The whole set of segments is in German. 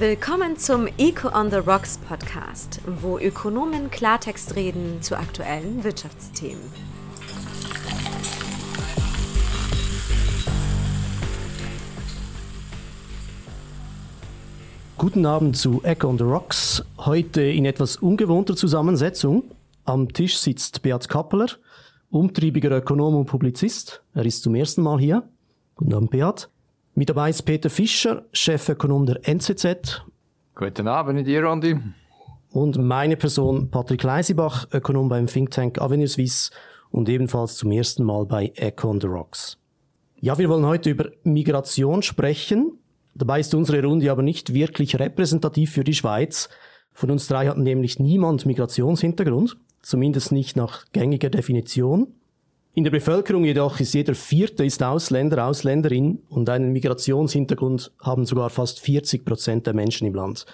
Willkommen zum Eco on the Rocks Podcast, wo Ökonomen Klartext reden zu aktuellen Wirtschaftsthemen. Guten Abend zu Echo on the Rocks. Heute in etwas ungewohnter Zusammensetzung. Am Tisch sitzt Beat Kappeler, umtriebiger Ökonom und Publizist. Er ist zum ersten Mal hier. Guten Abend, Beat. Mit dabei ist Peter Fischer, Chefökonom der NZZ. Guten Abend dir, Andi. Und meine Person, Patrick Leisibach, Ökonom beim Think Tank Avenue Suisse und ebenfalls zum ersten Mal bei Echo on the Rocks. Ja, wir wollen heute über Migration sprechen. Dabei ist unsere Runde aber nicht wirklich repräsentativ für die Schweiz. Von uns drei hat nämlich niemand Migrationshintergrund, zumindest nicht nach gängiger Definition. In der Bevölkerung jedoch ist jeder Vierte ist Ausländer, Ausländerin und einen Migrationshintergrund haben sogar fast 40 Prozent der Menschen im Land.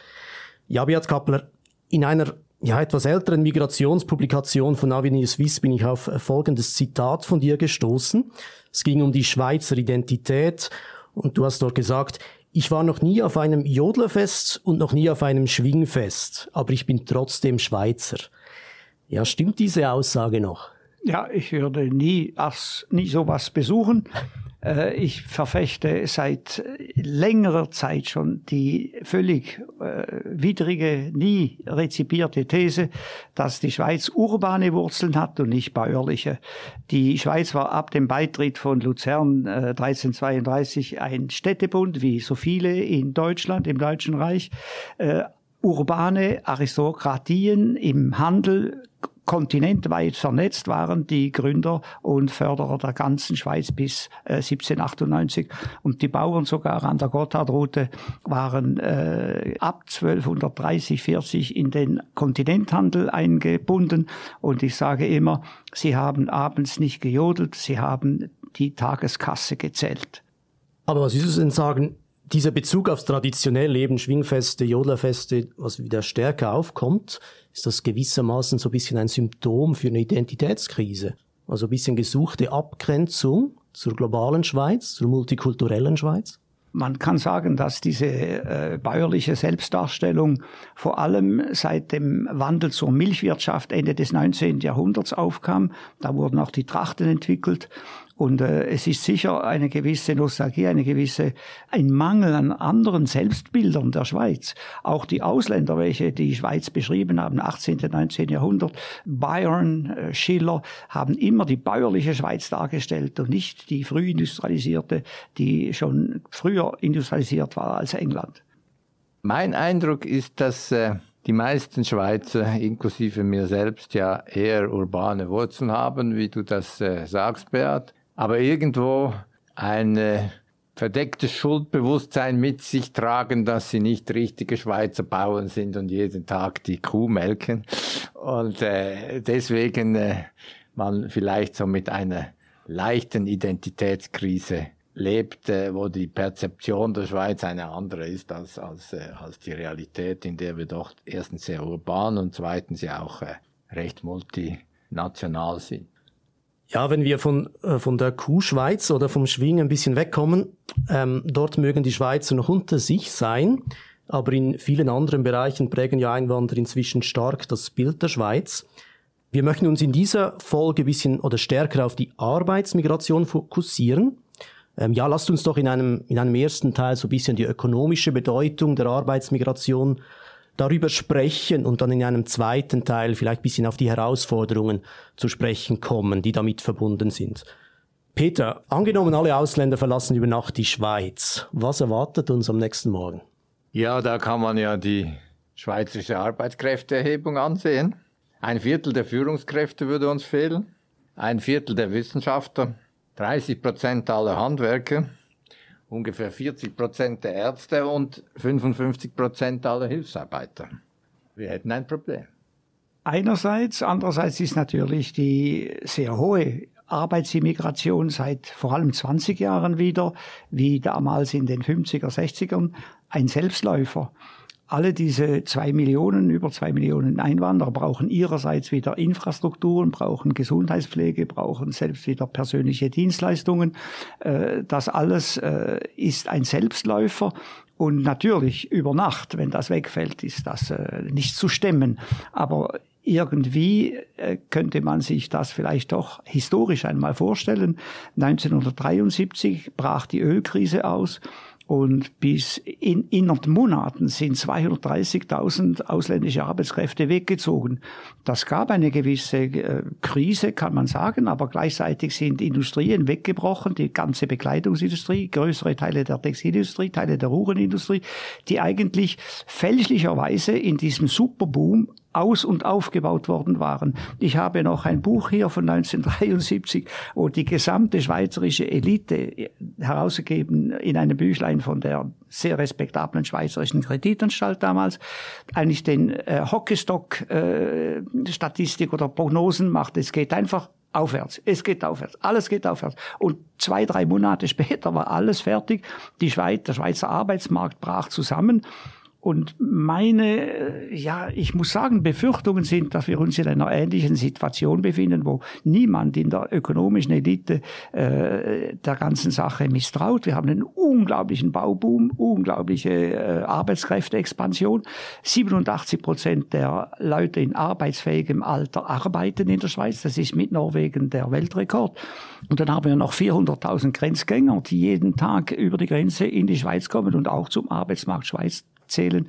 Ja, Beat Kappler, in einer ja, etwas älteren Migrationspublikation von Avenir Suisse bin ich auf folgendes Zitat von dir gestoßen. Es ging um die Schweizer Identität und du hast dort gesagt, ich war noch nie auf einem Jodlerfest und noch nie auf einem Schwingfest, aber ich bin trotzdem Schweizer. Ja, stimmt diese Aussage noch? Ja, ich würde nie, nie sowas besuchen. Äh, ich verfechte seit längerer Zeit schon die völlig äh, widrige, nie rezipierte These, dass die Schweiz urbane Wurzeln hat und nicht bäuerliche. Die Schweiz war ab dem Beitritt von Luzern äh, 1332 ein Städtebund, wie so viele in Deutschland, im Deutschen Reich. Äh, urbane Aristokratien im Handel kontinentweit vernetzt waren die Gründer und Förderer der ganzen Schweiz bis äh, 1798. Und die Bauern sogar an der Gotthardroute waren äh, ab 1230, 40 in den Kontinenthandel eingebunden. Und ich sage immer, sie haben abends nicht gejodelt, sie haben die Tageskasse gezählt. Aber was ist es denn sagen, dieser Bezug aufs traditionelle Leben, Schwingfeste, Jodlerfeste, was wieder stärker aufkommt, ist das gewissermaßen so ein bisschen ein Symptom für eine Identitätskrise. Also ein bisschen gesuchte Abgrenzung zur globalen Schweiz, zur multikulturellen Schweiz. Man kann sagen, dass diese äh, bäuerliche Selbstdarstellung vor allem seit dem Wandel zur Milchwirtschaft Ende des 19. Jahrhunderts aufkam. Da wurden auch die Trachten entwickelt und äh, es ist sicher eine gewisse Nostalgie, eine gewisse, ein Mangel an anderen Selbstbildern der Schweiz. Auch die Ausländer, welche die Schweiz beschrieben haben, 18., 19. Jahrhundert, Byron, äh, Schiller, haben immer die bäuerliche Schweiz dargestellt und nicht die früh industrialisierte, die schon früher industrialisiert war als England. Mein Eindruck ist, dass äh die meisten Schweizer, inklusive mir selbst, ja eher urbane Wurzeln haben, wie du das äh, sagst, Beat aber irgendwo ein verdecktes Schuldbewusstsein mit sich tragen, dass sie nicht richtige Schweizer Bauern sind und jeden Tag die Kuh melken. Und äh, deswegen äh, man vielleicht so mit einer leichten Identitätskrise lebt, äh, wo die Perzeption der Schweiz eine andere ist als, als, äh, als die Realität, in der wir doch erstens sehr urban und zweitens ja auch äh, recht multinational sind. Ja, wenn wir von, äh, von der Kuhschweiz oder vom Schwingen ein bisschen wegkommen, ähm, dort mögen die Schweizer noch unter sich sein, aber in vielen anderen Bereichen prägen ja Einwanderer inzwischen stark das Bild der Schweiz. Wir möchten uns in dieser Folge ein bisschen oder stärker auf die Arbeitsmigration fokussieren. Ähm, ja, lasst uns doch in einem, in einem ersten Teil so ein bisschen die ökonomische Bedeutung der Arbeitsmigration darüber sprechen und dann in einem zweiten Teil vielleicht bisschen auf die Herausforderungen zu sprechen kommen, die damit verbunden sind. Peter, angenommen alle Ausländer verlassen über Nacht die Schweiz, was erwartet uns am nächsten Morgen? Ja, da kann man ja die schweizerische Arbeitskräfteerhebung ansehen. Ein Viertel der Führungskräfte würde uns fehlen, ein Viertel der Wissenschaftler, 30 Prozent aller Handwerker, ungefähr 40 Prozent der Ärzte und 55 Prozent aller Hilfsarbeiter. Wir hätten ein Problem. Einerseits, andererseits ist natürlich die sehr hohe Arbeitsimmigration seit vor allem 20 Jahren wieder, wie damals in den 50er, 60ern, ein Selbstläufer. Alle diese zwei Millionen, über zwei Millionen Einwanderer brauchen ihrerseits wieder Infrastrukturen, brauchen Gesundheitspflege, brauchen selbst wieder persönliche Dienstleistungen. Äh, das alles äh, ist ein Selbstläufer Und natürlich über Nacht, wenn das wegfällt, ist das äh, nicht zu stemmen. Aber irgendwie könnte man sich das vielleicht doch historisch einmal vorstellen. 1973 brach die Ölkrise aus und bis in innerhalb Monaten sind 230.000 ausländische Arbeitskräfte weggezogen. Das gab eine gewisse äh, Krise, kann man sagen, aber gleichzeitig sind Industrien weggebrochen, die ganze Bekleidungsindustrie, größere Teile der Textilindustrie, Teile der Uhrenindustrie, die eigentlich fälschlicherweise in diesem Superboom aus- und aufgebaut worden waren. Ich habe noch ein Buch hier von 1973, wo die gesamte schweizerische Elite äh, herausgegeben in einem Büchlein von der sehr respektablen schweizerischen Kreditanstalt damals, eigentlich den äh, Hockeystock-Statistik äh, oder Prognosen macht. Es geht einfach aufwärts. Es geht aufwärts. Alles geht aufwärts. Und zwei, drei Monate später war alles fertig. Die Schweiz, der Schweizer Arbeitsmarkt brach zusammen. Und meine, äh, ja, ich muss sagen, Befürchtungen sind, dass wir uns in einer ähnlichen Situation befinden, wo niemand in der ökonomischen Elite äh, der ganzen Sache misstraut. Wir haben einen unglaublichen Bauboom, unglaubliche äh, Arbeitskräfteexpansion. 87 Prozent der Leute in arbeitsfähigem Alter arbeiten in der Schweiz. Das ist mit Norwegen der Weltrekord. Und dann haben wir noch 400.000 Grenzgänger, die jeden Tag über die Grenze in die Schweiz kommen und auch zum Arbeitsmarkt Schweiz zählen.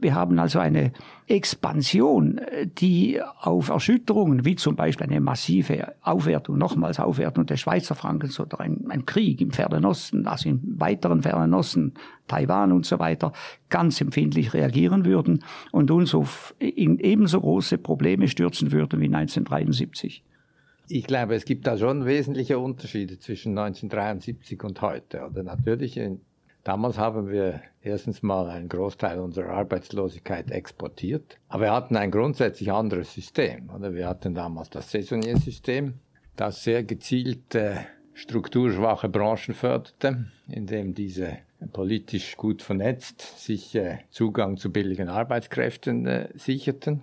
Wir haben also eine Expansion, die auf Erschütterungen, wie zum Beispiel eine massive Aufwertung, nochmals Aufwertung des Schweizer Frankens oder ein, ein Krieg im Fernen Osten, also im weiteren Fernen Osten, Taiwan und so weiter, ganz empfindlich reagieren würden und uns auf in ebenso große Probleme stürzen würden wie 1973. Ich glaube, es gibt da schon wesentliche Unterschiede zwischen 1973 und heute. Oder natürlich Damals haben wir erstens mal einen Großteil unserer Arbeitslosigkeit exportiert, aber wir hatten ein grundsätzlich anderes System. Oder? Wir hatten damals das Saisonniersystem, das sehr gezielt äh, strukturschwache Branchen förderte, indem diese politisch gut vernetzt sich äh, Zugang zu billigen Arbeitskräften äh, sicherten.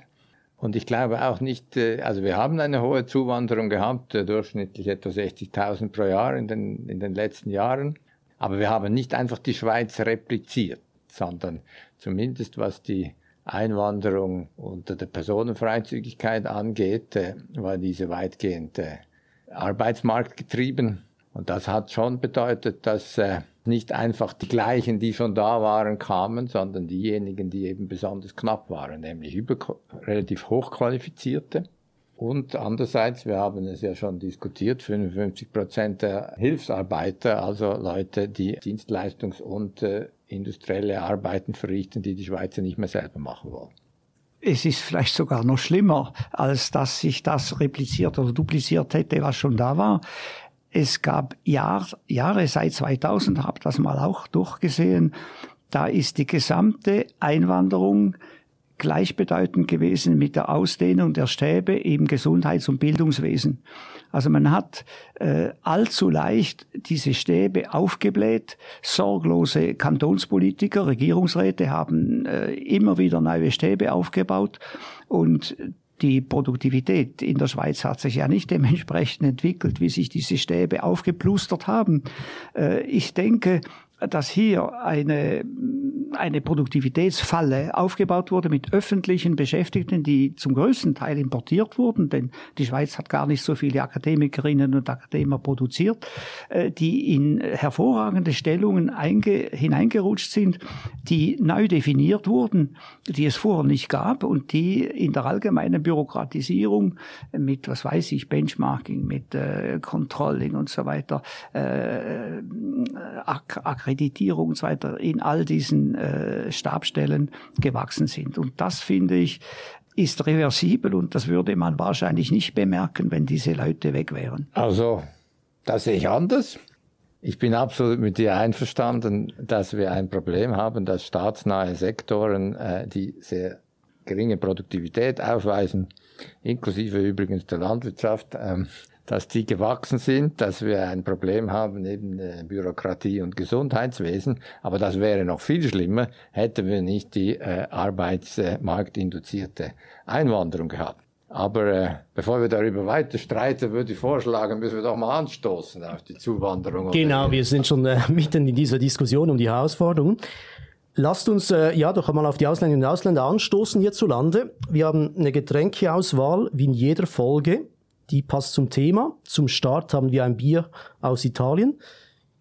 Und ich glaube auch nicht, äh, also wir haben eine hohe Zuwanderung gehabt, äh, durchschnittlich etwa 60.000 pro Jahr in den, in den letzten Jahren. Aber wir haben nicht einfach die Schweiz repliziert, sondern zumindest was die Einwanderung unter der Personenfreizügigkeit angeht, äh, war diese weitgehend arbeitsmarktgetrieben. Und das hat schon bedeutet, dass äh, nicht einfach die gleichen, die schon da waren, kamen, sondern diejenigen, die eben besonders knapp waren, nämlich über, relativ hochqualifizierte. Und andererseits, wir haben es ja schon diskutiert, 55 Prozent der Hilfsarbeiter, also Leute, die Dienstleistungs- und äh, industrielle Arbeiten verrichten, die die Schweizer nicht mehr selber machen wollen. Es ist vielleicht sogar noch schlimmer, als dass sich das repliziert oder dupliziert hätte, was schon da war. Es gab Jahr, Jahre seit 2000, habe das mal auch durchgesehen, da ist die gesamte Einwanderung gleichbedeutend gewesen mit der Ausdehnung der Stäbe im Gesundheits- und Bildungswesen. Also man hat äh, allzu leicht diese Stäbe aufgebläht. Sorglose Kantonspolitiker, Regierungsräte haben äh, immer wieder neue Stäbe aufgebaut und die Produktivität in der Schweiz hat sich ja nicht dementsprechend entwickelt, wie sich diese Stäbe aufgeplustert haben. Äh, ich denke, dass hier eine eine Produktivitätsfalle aufgebaut wurde mit öffentlichen Beschäftigten, die zum größten Teil importiert wurden, denn die Schweiz hat gar nicht so viele Akademikerinnen und Akademiker produziert, äh, die in hervorragende Stellungen hineingerutscht sind, die neu definiert wurden, die es vorher nicht gab und die in der allgemeinen Bürokratisierung mit, was weiß ich, Benchmarking, mit äh, Controlling und so weiter, äh, Ak Akkreditierung und so weiter, in all diesen äh, Stabstellen gewachsen sind. Und das finde ich ist reversibel und das würde man wahrscheinlich nicht bemerken, wenn diese Leute weg wären. Also, das sehe ich anders. Ich bin absolut mit dir einverstanden, dass wir ein Problem haben, dass staatsnahe Sektoren, äh, die sehr geringe Produktivität aufweisen, inklusive übrigens der Landwirtschaft, ähm, dass die gewachsen sind, dass wir ein Problem haben neben äh, Bürokratie und Gesundheitswesen. Aber das wäre noch viel schlimmer, hätten wir nicht die äh, arbeitsmarktinduzierte Einwanderung gehabt. Aber äh, bevor wir darüber weiter streiten, würde ich vorschlagen, müssen wir doch mal anstoßen auf die Zuwanderung. Genau, wir sind schon äh, mitten in dieser Diskussion um die Herausforderungen. Lasst uns äh, ja doch einmal auf die Ausländerinnen und Ausländer anstoßen hierzulande. Wir haben eine Getränkeauswahl wie in jeder Folge. Die passt zum Thema. Zum Start haben wir ein Bier aus Italien.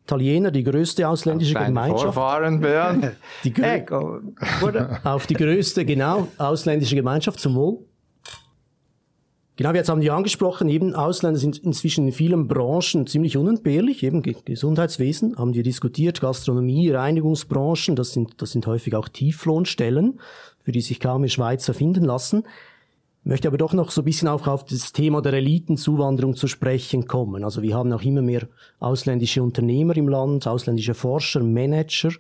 Italiener, die größte ausländische Deine Gemeinschaft. Vorfahren, Bernd. Die oder? auf die größte, genau, ausländische Gemeinschaft zum Wohl. Genau, jetzt haben wir angesprochen, eben Ausländer sind inzwischen in vielen Branchen ziemlich unentbehrlich, eben Ge- Gesundheitswesen, haben wir diskutiert, Gastronomie, Reinigungsbranchen, das sind, das sind häufig auch Tieflohnstellen, für die sich kaum mehr Schweizer finden lassen. Möchte aber doch noch so ein bisschen auch auf das Thema der Elitenzuwanderung zu sprechen kommen. Also wir haben auch immer mehr ausländische Unternehmer im Land, ausländische Forscher, Manager.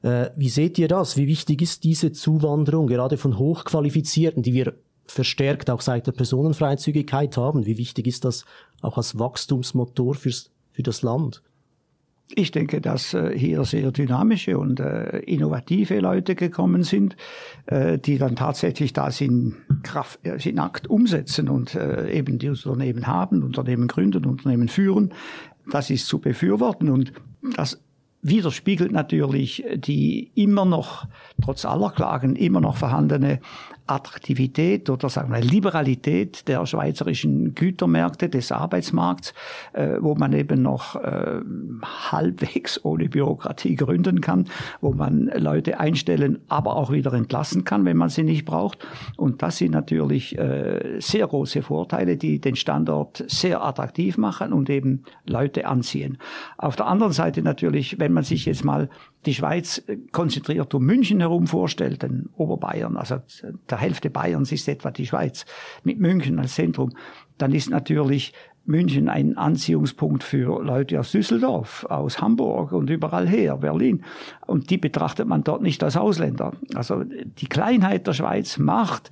Äh, wie seht ihr das? Wie wichtig ist diese Zuwanderung, gerade von Hochqualifizierten, die wir verstärkt auch seit der Personenfreizügigkeit haben? Wie wichtig ist das auch als Wachstumsmotor fürs, für das Land? Ich denke, dass äh, hier sehr dynamische und äh, innovative Leute gekommen sind, äh, die dann tatsächlich das in Kraft, in Akt umsetzen und eben die Unternehmen haben, Unternehmen gründen, Unternehmen führen. Das ist zu befürworten und das widerspiegelt natürlich die immer noch, trotz aller Klagen, immer noch vorhandene Attraktivität oder sagen wir Liberalität der schweizerischen Gütermärkte, des Arbeitsmarkts, äh, wo man eben noch äh, halbwegs ohne Bürokratie gründen kann, wo man Leute einstellen, aber auch wieder entlassen kann, wenn man sie nicht braucht. Und das sind natürlich äh, sehr große Vorteile, die den Standort sehr attraktiv machen und eben Leute anziehen. Auf der anderen Seite natürlich, wenn man sich jetzt mal die Schweiz konzentriert um München herum vorstellt, den Oberbayern, also der Hälfte Bayerns ist etwa die Schweiz, mit München als Zentrum, dann ist natürlich München ein Anziehungspunkt für Leute aus Düsseldorf, aus Hamburg und überall her, Berlin. Und die betrachtet man dort nicht als Ausländer. Also die Kleinheit der Schweiz macht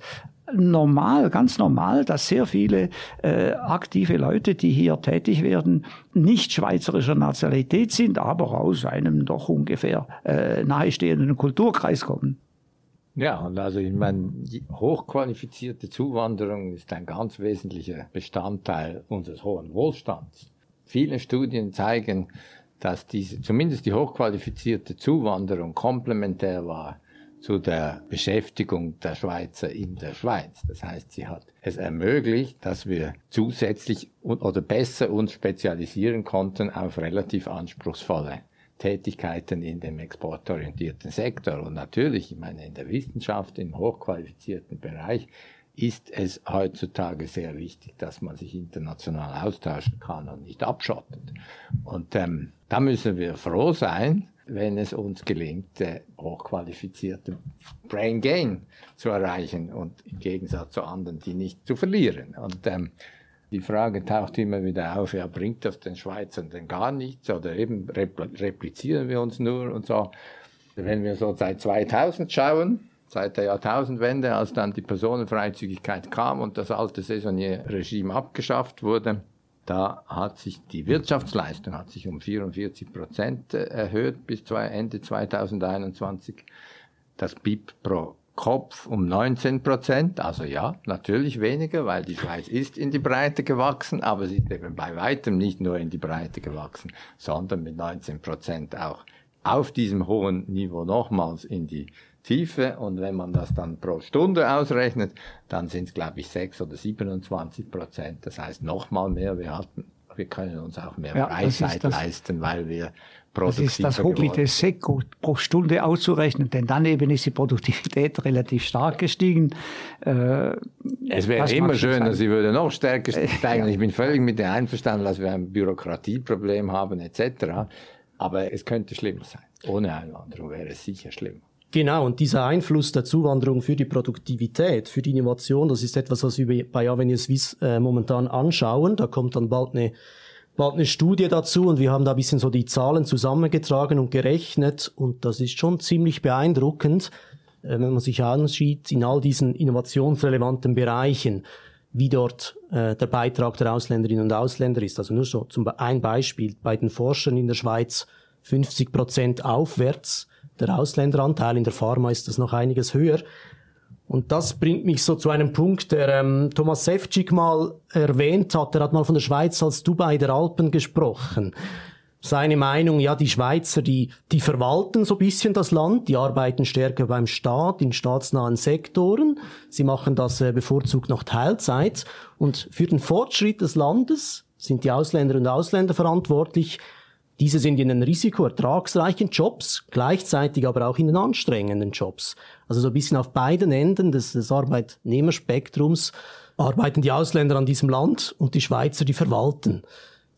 normal, ganz normal, dass sehr viele äh, aktive Leute, die hier tätig werden, nicht schweizerischer Nationalität sind, aber aus einem doch ungefähr äh, nahestehenden Kulturkreis kommen. Ja, und also ich meine, hochqualifizierte Zuwanderung ist ein ganz wesentlicher Bestandteil unseres hohen Wohlstands. Viele Studien zeigen, dass diese, zumindest die hochqualifizierte Zuwanderung komplementär war zu der Beschäftigung der Schweizer in der Schweiz. Das heißt, sie hat es ermöglicht, dass wir zusätzlich oder besser uns spezialisieren konnten auf relativ anspruchsvolle Tätigkeiten in dem exportorientierten Sektor. Und natürlich, ich meine, in der Wissenschaft, im hochqualifizierten Bereich, ist es heutzutage sehr wichtig, dass man sich international austauschen kann und nicht abschottet. Und ähm, da müssen wir froh sein, wenn es uns gelingt, äh, hochqualifizierte Brain Gain zu erreichen und im Gegensatz zu anderen, die nicht zu verlieren. Und ähm, die Frage taucht immer wieder auf, ja, bringt das den Schweizern denn gar nichts oder eben replizieren wir uns nur und so. Wenn wir so seit 2000 schauen, seit der Jahrtausendwende, als dann die Personenfreizügigkeit kam und das alte Saisonierregime abgeschafft wurde, da hat sich die Wirtschaftsleistung hat sich um 44 Prozent erhöht bis Ende 2021. Das BIP pro Kopf um 19 Prozent, also ja, natürlich weniger, weil die Schweiz ist in die Breite gewachsen, aber sie ist eben bei weitem nicht nur in die Breite gewachsen, sondern mit 19 Prozent auch auf diesem hohen Niveau nochmals in die Tiefe. Und wenn man das dann pro Stunde ausrechnet, dann sind es, glaube ich, 6 oder 27 Prozent. Das heißt nochmal mehr. Wir hatten, wir können uns auch mehr Ja, das Freizeit das- leisten, weil wir Das produktiver ist das Hobby geworden des SECO, pro Stunde auszurechnen, denn dann eben ist die Produktivität relativ stark gestiegen. Äh, Es wäre das immer schöner, sie würde noch stärker steigen. Ich bin völlig mit dir einverstanden, dass wir ein Bürokratieproblem haben etc. Aber es könnte schlimmer sein. Ohne Einwanderung wäre es sicher schlimmer. Genau, und dieser Einfluss der Zuwanderung für die Produktivität, für die Innovation, das ist etwas, was wir bei Avenue Suisse äh, momentan anschauen. Da kommt dann bald eine, bald eine Studie dazu und wir haben da ein bisschen so die Zahlen zusammengetragen und gerechnet und das ist schon ziemlich beeindruckend, äh, wenn man sich ansieht in all diesen innovationsrelevanten Bereichen, wie dort äh, der Beitrag der Ausländerinnen und Ausländer ist. Also nur so zum ein Beispiel bei den Forschern in der Schweiz 50 Prozent aufwärts. Der Ausländeranteil in der Pharma ist das noch einiges höher. Und das bringt mich so zu einem Punkt, der ähm, Thomas Sefcik mal erwähnt hat. Er hat mal von der Schweiz als Dubai der Alpen gesprochen. seine Meinung, ja, die Schweizer, die, die verwalten so ein bisschen das Land, die arbeiten stärker beim Staat, in staatsnahen Sektoren. Sie machen das äh, bevorzugt noch Teilzeit. Und für den Fortschritt des Landes sind die Ausländer und Ausländer verantwortlich. Diese sind in den risikoertragsreichen Jobs, gleichzeitig aber auch in den anstrengenden Jobs. Also so ein bisschen auf beiden Enden des, des Arbeitnehmerspektrums arbeiten die Ausländer an diesem Land und die Schweizer, die verwalten.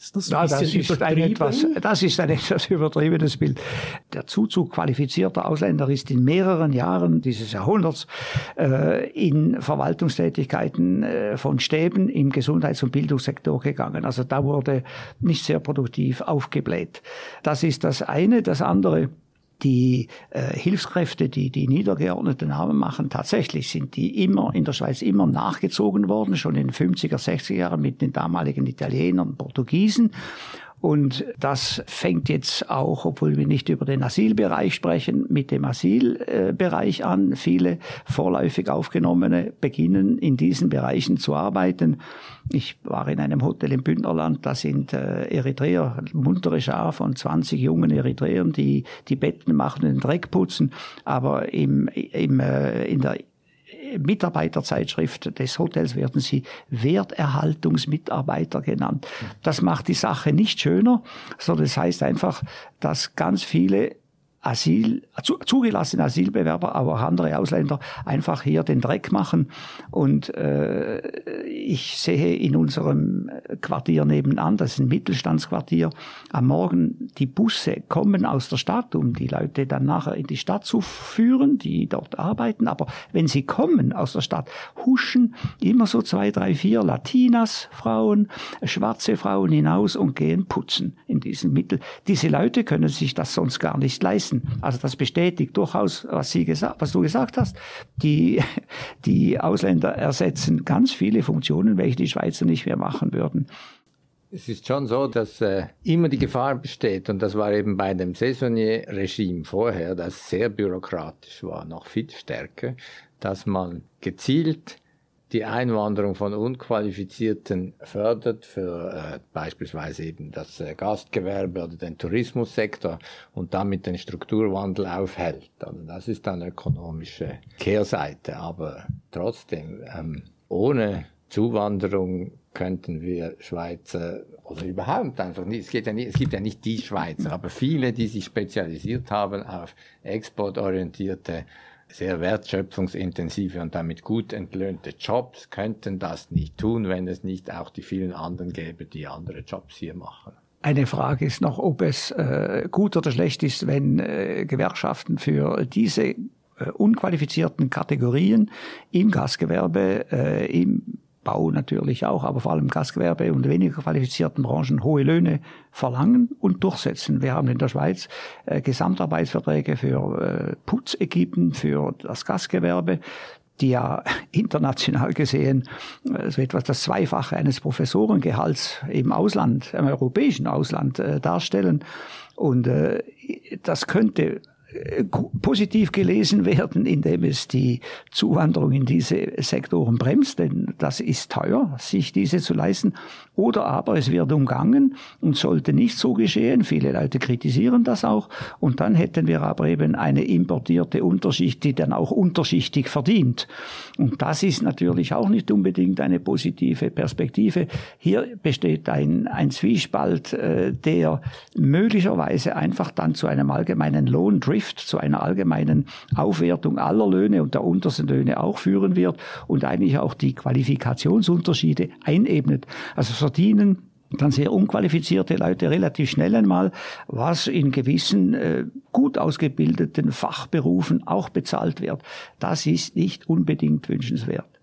Ist das, ja, das, ist ein etwas, das ist ein etwas übertriebenes Bild. Der Zuzug qualifizierter Ausländer ist in mehreren Jahren dieses Jahrhunderts äh, in Verwaltungstätigkeiten äh, von Stäben im Gesundheits- und Bildungssektor gegangen. Also da wurde nicht sehr produktiv aufgebläht. Das ist das eine. Das andere, die äh, Hilfskräfte, die die niedergeordneten Namen machen, tatsächlich sind die immer in der Schweiz immer nachgezogen worden, schon in den 50er, 60er Jahren mit den damaligen Italienern, Portugiesen. Und das fängt jetzt auch, obwohl wir nicht über den Asylbereich sprechen, mit dem Asylbereich an. Viele vorläufig Aufgenommene beginnen in diesen Bereichen zu arbeiten. Ich war in einem Hotel im Bündnerland, da sind äh, Eritreer, muntere Schar von 20 jungen Eritreern, die die Betten machen und den Dreck putzen. Aber im, im, äh, in der Mitarbeiterzeitschrift des Hotels werden sie Werterhaltungsmitarbeiter genannt. Das macht die Sache nicht schöner, sondern das heißt einfach, dass ganz viele Asyl, zugelassene Asylbewerber, aber auch andere Ausländer einfach hier den Dreck machen. Und äh, ich sehe in unserem Quartier nebenan, das ist ein Mittelstandsquartier, am Morgen die Busse kommen aus der Stadt, um die Leute dann nachher in die Stadt zu führen, die dort arbeiten. Aber wenn sie kommen aus der Stadt, huschen immer so zwei, drei, vier Latinas, Frauen, schwarze Frauen hinaus und gehen putzen in diesem Mittel. Diese Leute können sich das sonst gar nicht leisten wissen. Also das bestätigt durchaus, was, Sie gesagt, was du gesagt hast. Die, die Ausländer ersetzen ganz viele Funktionen, welche die Schweizer nicht mehr machen würden. Es ist schon so, dass äh, immer die Gefahr besteht, und das war eben bei dem Saisonnier-Regime vorher, das sehr bürokratisch war, noch viel stärker, dass man gezielt die Einwanderung von Unqualifizierten fördert für äh, beispielsweise eben das äh, Gastgewerbe oder den Tourismussektor und damit den Strukturwandel aufhält. Also das ist eine ökonomische Kehrseite, aber trotzdem ähm, ohne Zuwanderung könnten wir Schweizer oder überhaupt einfach nicht, es, geht ja nicht, es gibt ja nicht die Schweizer, aber viele, die sich spezialisiert haben auf exportorientierte sehr wertschöpfungsintensive und damit gut entlöhnte Jobs könnten das nicht tun, wenn es nicht auch die vielen anderen gäbe, die andere Jobs hier machen. Eine Frage ist noch, ob es äh, gut oder schlecht ist, wenn äh, Gewerkschaften für diese äh, unqualifizierten Kategorien im Gastgewerbe, äh, im Bau natürlich auch, aber vor allem Gastgewerbe und weniger qualifizierten Branchen hohe Löhne verlangen und durchsetzen. Wir haben in der Schweiz äh, Gesamtarbeitsverträge für äh, Putzequipen, für das Gastgewerbe, die ja international gesehen äh, so etwas das Zweifache eines Professorengehalts im Ausland, im europäischen Ausland äh, darstellen. Und äh, das könnte positiv gelesen werden, indem es die Zuwanderung in diese Sektoren bremst, denn das ist teuer, sich diese zu leisten. Oder aber es wird umgangen und sollte nicht so geschehen. Viele Leute kritisieren das auch. Und dann hätten wir aber eben eine importierte Unterschicht, die dann auch unterschichtig verdient. Und das ist natürlich auch nicht unbedingt eine positive Perspektive. Hier besteht ein, ein Zwiespalt, äh, der möglicherweise einfach dann zu einem allgemeinen Lohndrift, zu einer allgemeinen Aufwertung aller Löhne und der untersten Löhne auch führen wird und eigentlich auch die Qualifikationsunterschiede einebnet. Also verdienen dann sehr unqualifizierte Leute relativ schnell einmal, was in gewissen äh, gut ausgebildeten Fachberufen auch bezahlt wird. Das ist nicht unbedingt wünschenswert.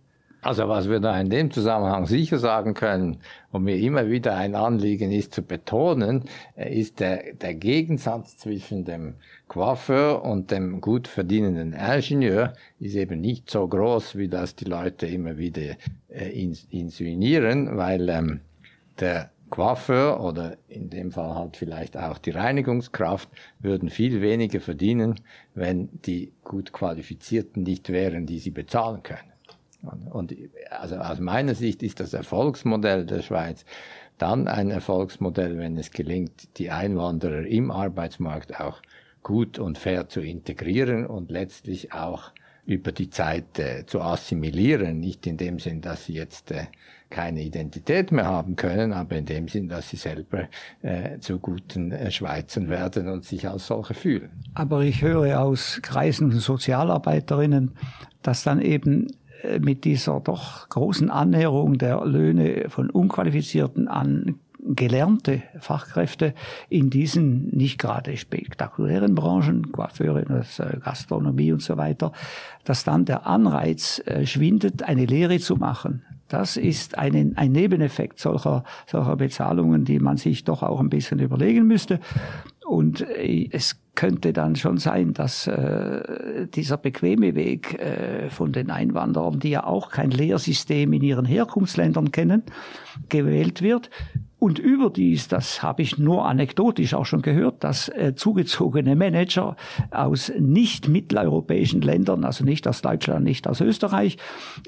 Also was wir da in dem Zusammenhang sicher sagen können und mir immer wieder ein Anliegen ist zu betonen, äh, ist der, der Gegensatz zwischen dem Coiffeur und dem gut verdienenden Ingenieur ist eben nicht so groß, wie das die Leute immer wieder äh, insinuieren, weil ähm, der Coiffeur oder in dem Fall halt vielleicht auch die Reinigungskraft würden viel weniger verdienen, wenn die gut qualifizierten nicht wären, die sie bezahlen können. Und also aus meiner Sicht ist das Erfolgsmodell der Schweiz dann ein Erfolgsmodell, wenn es gelingt, die Einwanderer im Arbeitsmarkt auch gut und fair zu integrieren und letztlich auch über die Zeit äh, zu assimilieren. Nicht in dem Sinn, dass sie jetzt äh, keine Identität mehr haben können, aber in dem Sinn, dass sie selber äh, zu guten äh, Schweizern werden und sich als solche fühlen. Aber ich höre aus Kreisen Sozialarbeiterinnen, dass dann eben mit dieser doch großen Annäherung der Löhne von Unqualifizierten an gelernte Fachkräfte in diesen nicht gerade spektakulären Branchen, Coiffeure, äh, Gastronomie und so weiter, dass dann der Anreiz äh, schwindet, eine Lehre zu machen. Das ist ein, ein Nebeneffekt solcher, solcher Bezahlungen, die man sich doch auch ein bisschen überlegen müsste. Und es könnte dann schon sein, dass äh, dieser bequeme Weg äh, von den Einwanderern, die ja auch kein Lehrsystem in ihren Herkunftsländern kennen, gewählt wird. Und überdies, das habe ich nur anekdotisch auch schon gehört, dass äh, zugezogene Manager aus nicht mitteleuropäischen Ländern, also nicht aus Deutschland, nicht aus Österreich,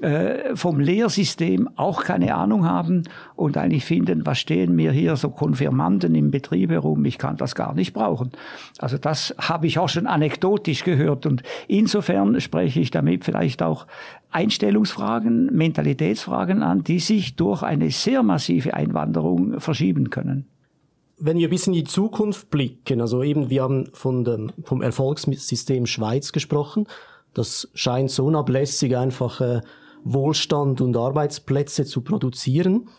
äh, vom Lehrsystem auch keine Ahnung haben und eigentlich finden, was stehen mir hier so Konfirmanden im Betrieb herum, ich kann das gar nicht brauchen. Also das habe ich auch schon anekdotisch gehört und insofern spreche ich damit vielleicht auch Einstellungsfragen, Mentalitätsfragen an, die sich durch eine sehr massive Einwanderung verschieben können. Wenn wir ein bisschen in die Zukunft blicken, also eben, wir haben von dem, vom Erfolgssystem Schweiz gesprochen. Das scheint so unablässig einfach äh, Wohlstand und Arbeitsplätze zu produzieren.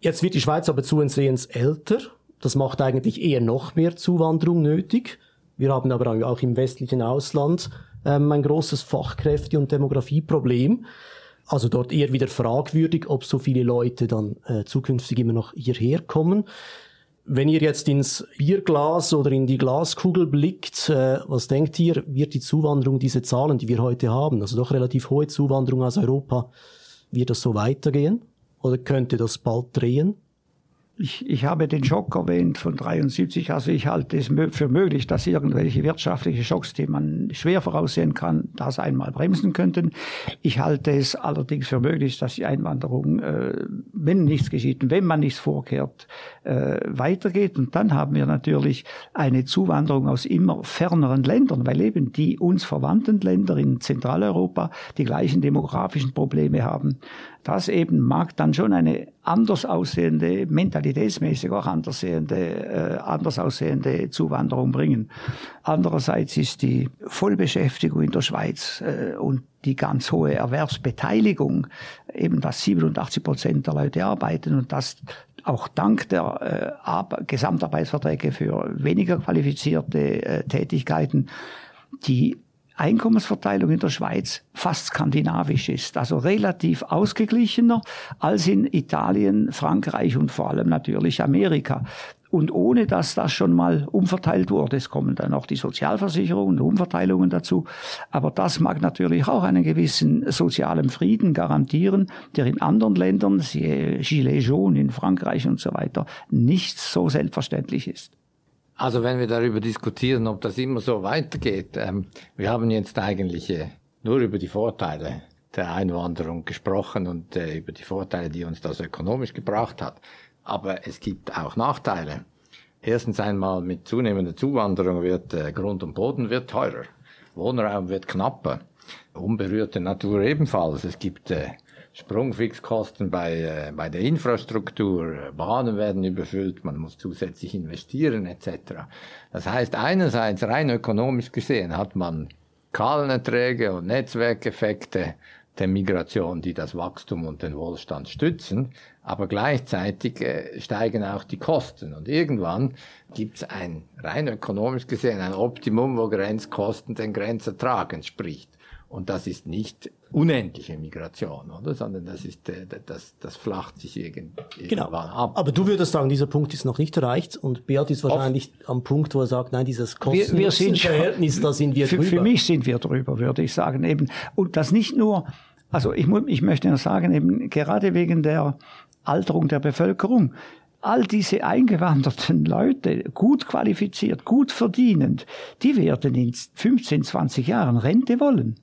Jetzt wird die Schweiz aber zusehends älter. Das macht eigentlich eher noch mehr Zuwanderung nötig. Wir haben aber auch im westlichen Ausland ähm, ein großes Fachkräfte- und Demografieproblem. Also dort eher wieder fragwürdig, ob so viele Leute dann äh, zukünftig immer noch hierher kommen. Wenn ihr jetzt ins Bierglas oder in die Glaskugel blickt, äh, was denkt ihr, wird die Zuwanderung, diese Zahlen, die wir heute haben, also doch relativ hohe Zuwanderung aus Europa, wird das so weitergehen? Oder könnte das bald drehen? Ich, ich habe den Schock erwähnt von 73. Also ich halte es für möglich, dass irgendwelche wirtschaftliche Schocks, die man schwer voraussehen kann, das einmal bremsen könnten. Ich halte es allerdings für möglich, dass die Einwanderung, äh, wenn nichts geschieht und wenn man nichts vorkehrt, äh, weitergeht. Und dann haben wir natürlich eine Zuwanderung aus immer ferneren Ländern, weil eben die uns verwandten Länder in Zentraleuropa die gleichen demografischen Probleme haben. Das eben mag dann schon eine anders aussehende, mentalitätsmäßig auch anders, sehende, äh, anders aussehende Zuwanderung bringen. Andererseits ist die Vollbeschäftigung in der Schweiz äh, und die ganz hohe Erwerbsbeteiligung, eben dass 87 Prozent der Leute arbeiten und das auch dank der äh, Gesamtarbeitsverträge für weniger qualifizierte äh, Tätigkeiten, die Einkommensverteilung in der Schweiz fast skandinavisch ist, also relativ ausgeglichener als in Italien, Frankreich und vor allem natürlich Amerika. Und ohne dass das schon mal umverteilt wurde, es kommen dann auch die Sozialversicherungen und Umverteilungen dazu. Aber das mag natürlich auch einen gewissen sozialen Frieden garantieren, der in anderen Ländern, Gilets jaunes in Frankreich und so weiter, nicht so selbstverständlich ist. Also wenn wir darüber diskutieren, ob das immer so weitergeht, ähm, wir haben jetzt eigentlich äh, nur über die Vorteile der Einwanderung gesprochen und äh, über die Vorteile, die uns das ökonomisch gebracht hat. Aber es gibt auch Nachteile. Erstens einmal mit zunehmender Zuwanderung wird äh, Grund und Boden wird teurer, Wohnraum wird knapper, unberührte Natur ebenfalls. Es gibt äh, Sprungfixkosten bei, äh, bei der Infrastruktur, Bahnen werden überfüllt, man muss zusätzlich investieren etc. Das heißt, einerseits rein ökonomisch gesehen hat man Kahlenerträge und Netzwerkeffekte der Migration, die das Wachstum und den Wohlstand stützen, aber gleichzeitig äh, steigen auch die Kosten. Und irgendwann gibt es ein rein ökonomisch gesehen ein Optimum, wo Grenzkosten den Grenzertrag entspricht. Und das ist nicht unendliche Migration, oder? Sondern das ist, äh, das, das flacht sich irgend, genau. irgendwann ab. Aber du würdest sagen, dieser Punkt ist noch nicht erreicht und Beat ist wahrscheinlich Oft. am Punkt, wo er sagt, nein, dieses Kosten-Verhältnis, da sind wir für, drüber. Für mich sind wir drüber, würde ich sagen, eben. Und das nicht nur, also ich, ich möchte nur sagen, eben, gerade wegen der Alterung der Bevölkerung, all diese eingewanderten Leute, gut qualifiziert, gut verdienend, die werden in 15, 20 Jahren Rente wollen.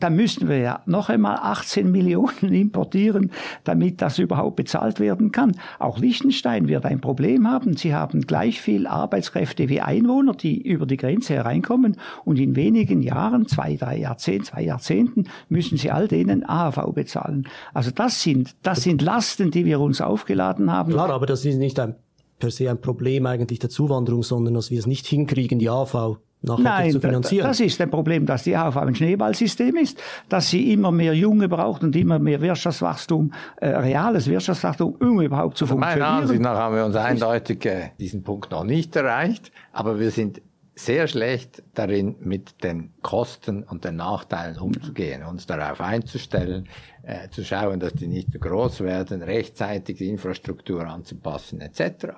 Dann müssten wir ja noch einmal 18 Millionen importieren, damit das überhaupt bezahlt werden kann. Auch Liechtenstein wird ein Problem haben. Sie haben gleich viel Arbeitskräfte wie Einwohner, die über die Grenze hereinkommen und in wenigen Jahren, zwei, drei Jahrzehnten, zwei Jahrzehnten, müssen sie all denen AHV bezahlen. Also das sind, das sind Lasten, die wir uns aufgeladen haben. Klar, aber das ist nicht ein, per se ein Problem eigentlich der Zuwanderung, sondern dass wir es nicht hinkriegen, die AHV Nein, zu finanzieren. das ist ein Problem, dass die AHV ein Schneeballsystem ist, dass sie immer mehr Junge braucht und immer mehr Wirtschaftswachstum, äh, reales Wirtschaftswachstum, um überhaupt zu also funktionieren. Meiner Ansicht nach haben wir uns eindeutig äh, diesen Punkt noch nicht erreicht, aber wir sind sehr schlecht darin, mit den Kosten und den Nachteilen umzugehen, uns darauf einzustellen, äh, zu schauen, dass die nicht zu groß werden, rechtzeitig die Infrastruktur anzupassen etc.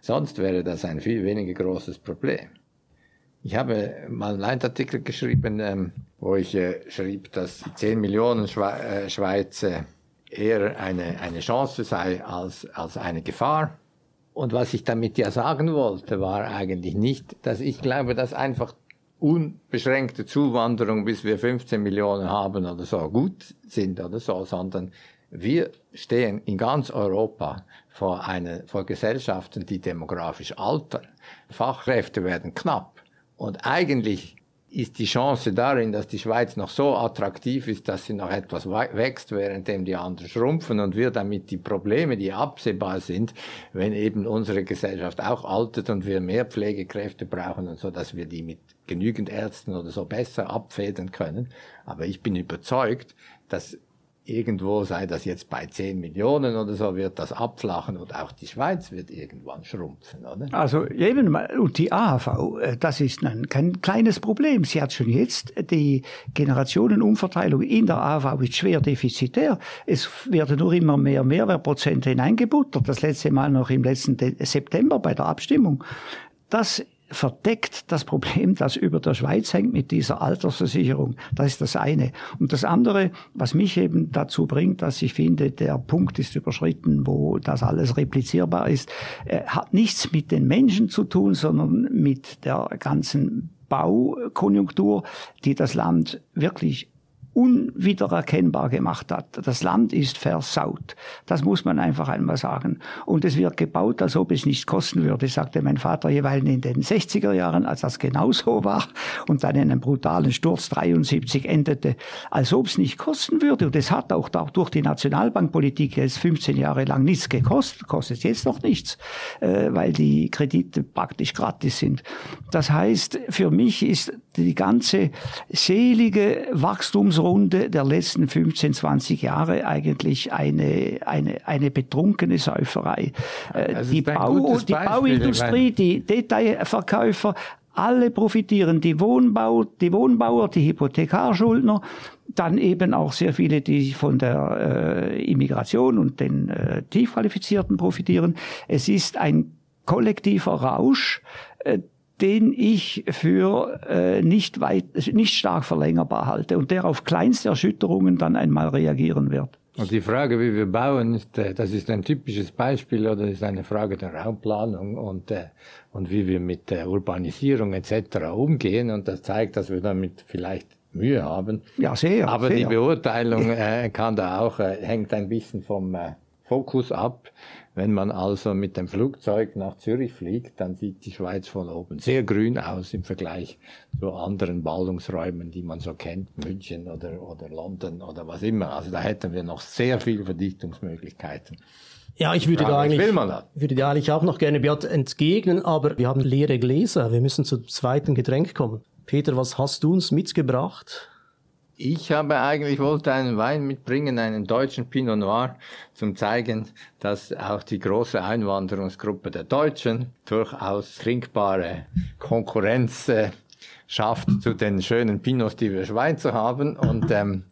Sonst wäre das ein viel weniger großes Problem. Ich habe mal einen Leitartikel geschrieben, ähm, wo ich äh, schrieb, dass die 10 Millionen Schwe äh, Schweiz äh, eher eine, eine Chance sei als, als eine Gefahr. Und was ich damit ja sagen wollte, war eigentlich nicht, dass ich glaube, dass einfach unbeschränkte Zuwanderung, bis wir 15 Millionen haben oder so, gut sind oder so, sondern wir stehen in ganz Europa vor, eine, vor Gesellschaften, die demografisch altern. Fachkräfte werden knapp. Und eigentlich ist die Chance darin, dass die Schweiz noch so attraktiv ist, dass sie noch etwas wächst, währenddem die anderen schrumpfen und wir damit die Probleme, die absehbar sind, wenn eben unsere Gesellschaft auch altert und wir mehr Pflegekräfte brauchen und so, dass wir die mit genügend Ärzten oder so besser abfedern können. Aber ich bin überzeugt, dass irgendwo, sei das jetzt bei 10 Millionen oder so, wird das abflachen und auch die Schweiz wird irgendwann schrumpfen, oder? Also eben, und die AHV, äh, das ist ein, kein kleines Problem. Sie hat schon jetzt die Generationenumverteilung in der AHV ist schwer defizitär. Es werden nur immer mehr Mehrwertprozente hineingebuttert. Das letzte Mal noch im letzten September bei der Abstimmung. Das verdeckt das Problem, das über der Schweiz hängt mit dieser Altersversicherung. Das ist das eine. Und das andere, was mich eben dazu bringt, dass ich finde, der Punkt ist überschritten, wo das alles replizierbar ist, äh, hat nichts mit den Menschen zu tun, sondern mit der ganzen Baukonjunktur, die das Land wirklich unwiedererkennbar gemacht hat. Das Land ist versaut. Das muss man einfach einmal sagen. Und es wird gebaut, als ob es nichts kosten würde, sagte mein Vater jeweils in den 60er Jahren, als das genauso war und dann in einem brutalen Sturz 73 endete, als ob es nicht kosten würde. Und es hat auch durch die Nationalbankpolitik jetzt 15 Jahre lang nichts gekostet, kostet jetzt noch nichts, äh, weil die Kredite praktisch gratis sind. Das heißt, für mich ist die ganze selige Wachstumsrunde der letzten 15, 20 Jahre eigentlich eine, eine, eine betrunkene Säuferei. Äh, die, Bau, die Bauindustrie, die Detailverkäufer, alle profitieren, die Wohnbau, die Wohnbauer, die Hypothekarschuldner, dann eben auch sehr viele, die von der äh, Immigration und den äh, Tiefqualifizierten profitieren. Es ist ein kollektiver Rausch, äh, den ich für äh, nicht, weit, nicht stark verlängerbar halte und der auf kleinste Erschütterungen dann einmal reagieren wird. Und die Frage, wie wir bauen, ist, äh, das ist ein typisches Beispiel oder ist eine Frage der Raumplanung und, äh, und wie wir mit der Urbanisierung etc. umgehen. Und das zeigt, dass wir damit vielleicht Mühe haben. Ja, sehr. Aber sehr. die Beurteilung äh, kann da auch, äh, hängt ein bisschen vom äh, Fokus ab. Wenn man also mit dem Flugzeug nach Zürich fliegt, dann sieht die Schweiz von oben sehr grün aus im Vergleich zu anderen Ballungsräumen, die man so kennt, München oder, oder London oder was immer. Also da hätten wir noch sehr viele Verdichtungsmöglichkeiten. Ja, ich würde, da eigentlich, würde da eigentlich auch noch gerne Beat entgegnen, aber wir haben leere Gläser. Wir müssen zum zweiten Getränk kommen. Peter, was hast du uns mitgebracht? Ich habe eigentlich wollte einen Wein mitbringen, einen deutschen Pinot Noir, zum zeigen, dass auch die große Einwanderungsgruppe der Deutschen durchaus trinkbare Konkurrenz äh, schafft zu den schönen Pinots, die wir Schweizer haben. Und ähm,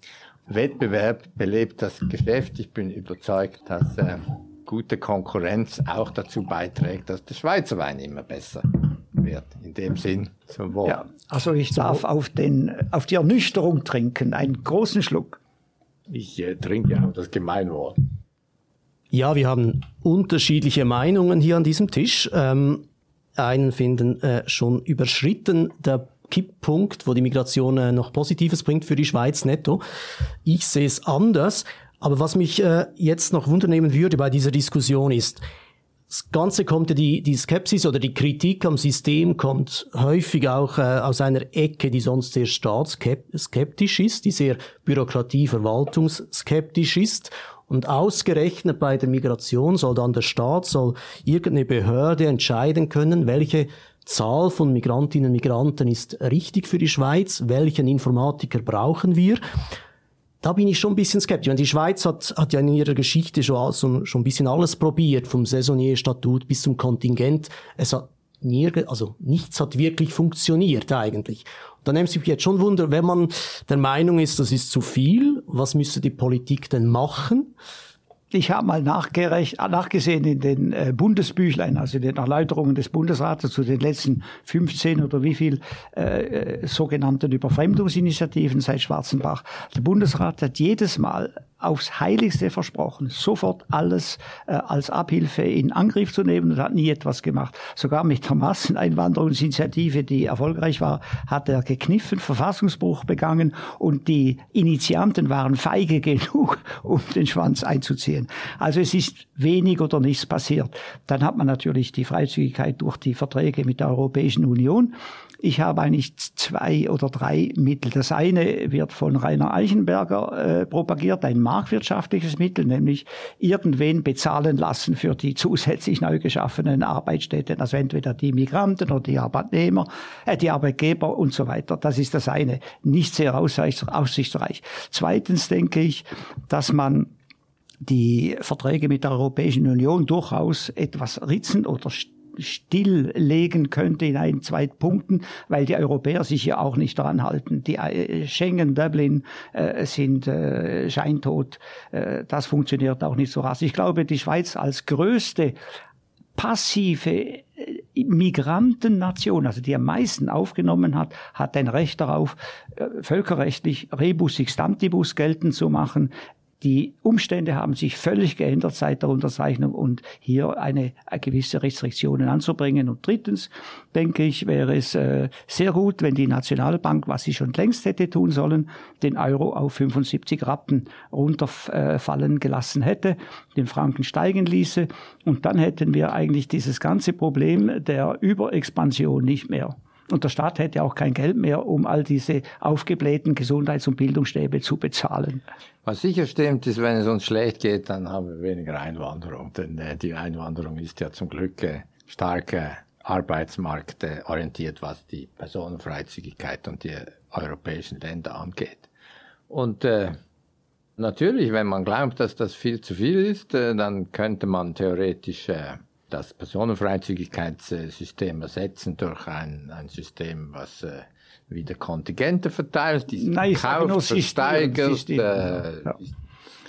Wettbewerb belebt das Geschäft. Ich bin überzeugt, dass äh, gute Konkurrenz auch dazu beiträgt, dass der Schweizer Wein immer besser wird. In dem Sinn, zum Wohl. Ja, also ich darf auf, den, auf die Ernüchterung trinken, einen großen Schluck. Ich äh, trinke auch das Gemeinwohl. Ja, wir haben unterschiedliche Meinungen hier an diesem Tisch. Ähm, einen finden äh, schon überschritten. Der Kipppunkt, wo die Migration äh, noch Positives bringt für die Schweiz netto. Ich sehe es anders. Aber was mich äh, jetzt noch wundernehmen würde bei dieser Diskussion ist, das Ganze kommt ja die, die Skepsis oder die Kritik am System kommt häufig auch äh, aus einer Ecke, die sonst sehr staatsskeptisch ist, die sehr bürokratie-verwaltungsskeptisch ist. Und ausgerechnet bei der Migration soll dann der Staat, soll irgendeine Behörde entscheiden können, welche Zahl von Migrantinnen und Migranten ist richtig für die Schweiz, welchen Informatiker brauchen wir da bin ich schon ein bisschen skeptisch. Die Schweiz hat, hat ja in ihrer Geschichte schon, also, schon ein bisschen alles probiert, vom Saisonierstatut bis zum Kontingent. Es hat nie, also nichts hat wirklich funktioniert eigentlich. Da nimmt sich jetzt schon Wunder, wenn man der Meinung ist, das ist zu viel, was müsste die Politik denn machen? Ich habe mal nachgesehen in den äh, Bundesbüchlein, also in den Erläuterungen des Bundesrates zu den letzten 15 oder wie viel äh, äh, sogenannten Überfremdungsinitiativen seit Schwarzenbach. Der Bundesrat hat jedes Mal aufs Heiligste versprochen, sofort alles äh, als Abhilfe in Angriff zu nehmen und hat nie etwas gemacht. Sogar mit der Masseneinwanderungsinitiative, die erfolgreich war, hat er gekniffen, Verfassungsbruch begangen und die Initianten waren feige genug, um den Schwanz einzuziehen. Also es ist wenig oder nichts passiert. Dann hat man natürlich die Freizügigkeit durch die Verträge mit der Europäischen Union. Ich habe eigentlich zwei oder drei Mittel. Das eine wird von Rainer Eichenberger äh, propagiert, ein marktwirtschaftliches Mittel, nämlich irgendwen bezahlen lassen für die zusätzlich neu geschaffenen Arbeitsstätten, also entweder die Migranten oder die Arbeitnehmer, äh, die Arbeitgeber und so weiter. Das ist das eine. Nicht sehr aussichtsreich. Zweitens denke ich, dass man die Verträge mit der Europäischen Union durchaus etwas ritzen oder stilllegen könnte in ein, zwei Punkten, weil die Europäer sich ja auch nicht daran halten. Die äh, Schengen, Dublin äh, sind äh, scheintot. Äh, das funktioniert auch nicht so rasch. Ich glaube, die Schweiz als größte passive äh, Migrantennation, also die am meisten aufgenommen hat, hat ein Recht darauf, äh, völkerrechtlich Rebus Sixtantibus geltend zu machen. Die Umstände haben sich völlig geändert seit der Unterzeichnung und hier eine, eine gewisse Restriktionen anzubringen. Und drittens, denke ich, wäre es äh, sehr gut, wenn die Nationalbank, was sie schon längst hätte tun sollen, den Euro auf 75 Rappen runterfallen gelassen hätte, den Franken steigen ließe. Und dann hätten wir eigentlich dieses ganze Problem der Überexpansion nicht mehr. Und der Staat hätte auch kein Geld mehr, um all diese aufgeblähten Gesundheits- und Bildungsstäbe zu bezahlen. Was sicher stimmt, ist, wenn es uns schlecht geht, dann haben wir weniger Einwanderung. Denn äh, die Einwanderung ist ja zum Glück stark arbeitsmarktorientiert, was die Personenfreizügigkeit und die europäischen Länder angeht. Und äh, natürlich, wenn man glaubt, dass das viel zu viel ist, äh, dann könnte man theoretisch äh, das Personenfreizügigkeitssystem ersetzen durch ein, ein System, was äh, wieder Kontingente verteilt, die Nein, kauft, versteigert, äh, ja.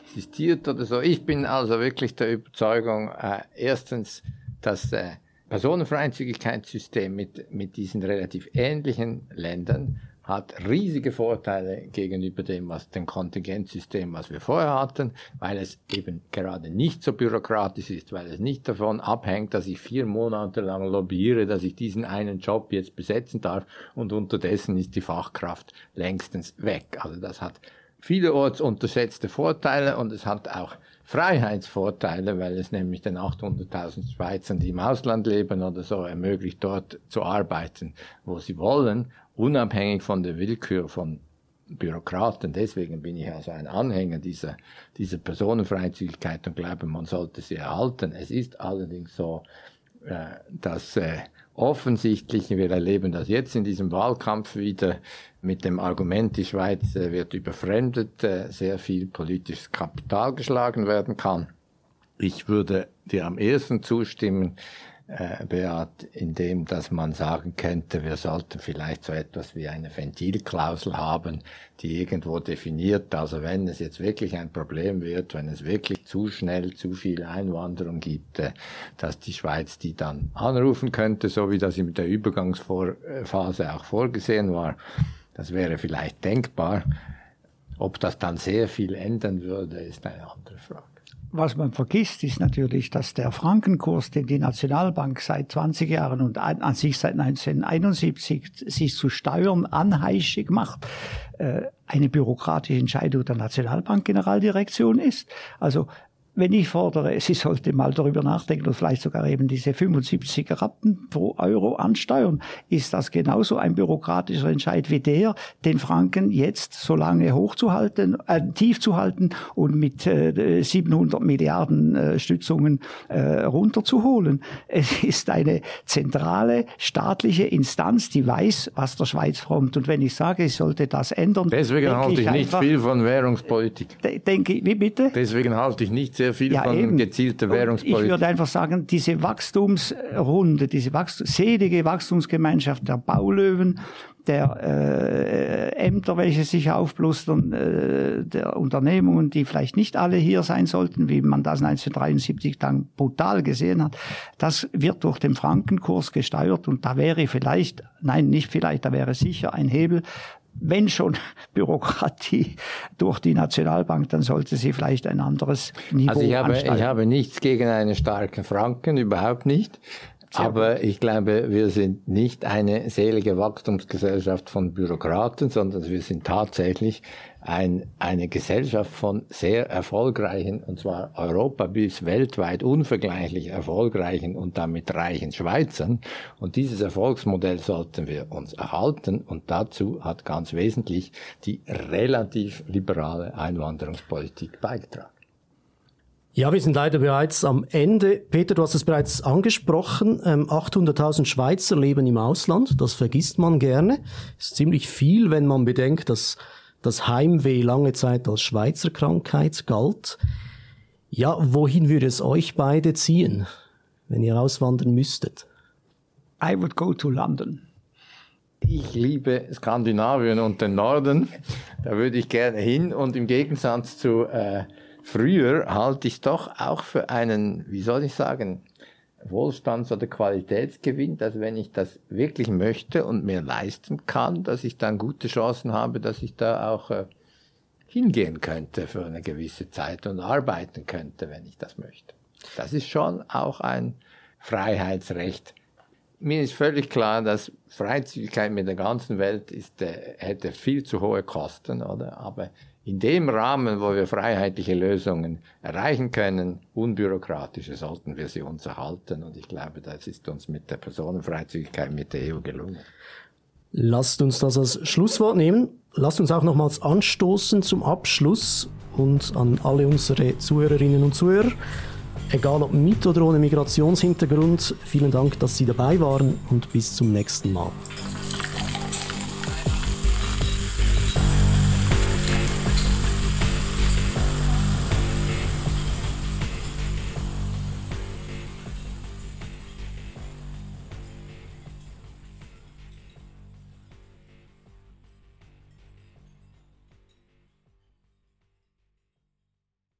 assistiert oder so. Ich bin also wirklich der Überzeugung, äh, erstens, dass äh, Personenfreizügigkeitssystem mit, mit diesen relativ ähnlichen Ländern hat riesige Vorteile gegenüber dem, was dem Kontingentsystem, was wir vorher hatten, weil es eben gerade nicht so bürokratisch ist, weil es nicht davon abhängt, dass ich vier Monate lang lobbyiere, dass ich diesen einen Job jetzt besetzen darf und unterdessen ist die Fachkraft längstens weg. Also das hat vielerorts unterschätzte Vorteile und es hat auch Freiheitsvorteile, weil es nämlich den 800.000 Schweizern, die im Ausland leben oder so, ermöglicht, dort zu arbeiten, wo sie wollen unabhängig von der Willkür von Bürokraten. Deswegen bin ich also ein Anhänger dieser, dieser Personenfreizügigkeit und glaube, man sollte sie erhalten. Es ist allerdings so, äh, dass äh, offensichtlich, wir erleben das jetzt in diesem Wahlkampf wieder mit dem Argument, die Schweiz äh, wird überfremdet, sehr viel politisches Kapital geschlagen werden kann. Ich würde dir am ersten zustimmen, äh, Beat, in dem, dass man sagen könnte, wir sollten vielleicht so etwas wie eine Ventilklausel haben, die irgendwo definiert, also wenn es jetzt wirklich ein Problem wird, wenn es wirklich zu schnell zu viel Einwanderung gibt, äh, dass die Schweiz die dann anrufen könnte, so wie das in der Übergangsphase auch vorgesehen war. Das wäre vielleicht denkbar. Ob das dann sehr viel ändern würde, ist eine andere Frage. Was man vergisst, ist natürlich, dass der Frankenkurs, den die Nationalbank seit 20 Jahren und an sich seit 1971 sich zu Steuern anheischig macht, äh, eine bürokratische Entscheidung der Nationalbank-Generaldirektion ist. Also wenn ich fordere, sie sollte mal darüber nachdenken und vielleicht sogar eben diese 75 Rappen pro Euro ansteuern, ist das genauso ein bürokratischer Entscheid wie der, den Franken jetzt so lange hochzuhalten, äh, tief zu halten und mit äh, 700 Milliarden äh, Stützungen äh, runterzuholen. Es ist eine zentrale staatliche Instanz, die weiß, was der Schweiz frommt. Und wenn ich sage, ich sollte das ändern, deswegen halte ich, ich nicht viel von Währungspolitik. Denke, wie bitte? Deswegen halte ich nicht sehr sehr viel ja, von eben. gezielter Währungspolitik. Ich würde einfach sagen, diese Wachstumsrunde, diese Wachstum, selige Wachstumsgemeinschaft der Baulöwen, der äh, Ämter, welche sich aufblustern, äh, der Unternehmungen, die vielleicht nicht alle hier sein sollten, wie man das 1973 dann brutal gesehen hat, das wird durch den Frankenkurs gesteuert und da wäre vielleicht, nein, nicht vielleicht, da wäre sicher ein Hebel, wenn schon Bürokratie durch die Nationalbank, dann sollte sie vielleicht ein anderes Niveau Also ich habe, ich habe nichts gegen einen starken Franken, überhaupt nicht. Aber ich glaube, wir sind nicht eine selige Wachstumsgesellschaft von Bürokraten, sondern wir sind tatsächlich ein, eine Gesellschaft von sehr erfolgreichen, und zwar Europa bis weltweit unvergleichlich erfolgreichen und damit reichen Schweizern. Und dieses Erfolgsmodell sollten wir uns erhalten. Und dazu hat ganz wesentlich die relativ liberale Einwanderungspolitik beigetragen. Ja, wir sind leider bereits am Ende. Peter, du hast es bereits angesprochen. 800.000 ähm, Schweizer leben im Ausland. Das vergisst man gerne. Ist ziemlich viel, wenn man bedenkt, dass das Heimweh lange Zeit als Schweizer Krankheit galt. Ja, wohin würde es euch beide ziehen, wenn ihr auswandern müsstet? I would go to London. Ich liebe Skandinavien und den Norden. Da würde ich gerne hin und im Gegensatz zu äh, früher halte ich es doch auch für einen, wie soll ich sagen, Wohlstands- oder Qualitätsgewinn, dass wenn ich das wirklich möchte und mir leisten kann, dass ich dann gute Chancen habe, dass ich da auch äh, hingehen könnte für eine gewisse Zeit und arbeiten könnte, wenn ich das möchte. Das ist schon auch ein Freiheitsrecht. Mir ist völlig klar, dass Freizügigkeit mit der ganzen Welt ist, äh, hätte viel zu hohe Kosten, oder? Aber in dem Rahmen, wo wir freiheitliche Lösungen erreichen können, unbürokratische, sollten wir sie uns erhalten. Und ich glaube, das ist uns mit der Personenfreizügigkeit mit der EU gelungen. Lasst uns das als Schlusswort nehmen. Lasst uns auch nochmals anstoßen zum Abschluss und an alle unsere Zuhörerinnen und Zuhörer. Egal ob mit oder ohne Migrationshintergrund, vielen Dank, dass Sie dabei waren und bis zum nächsten Mal.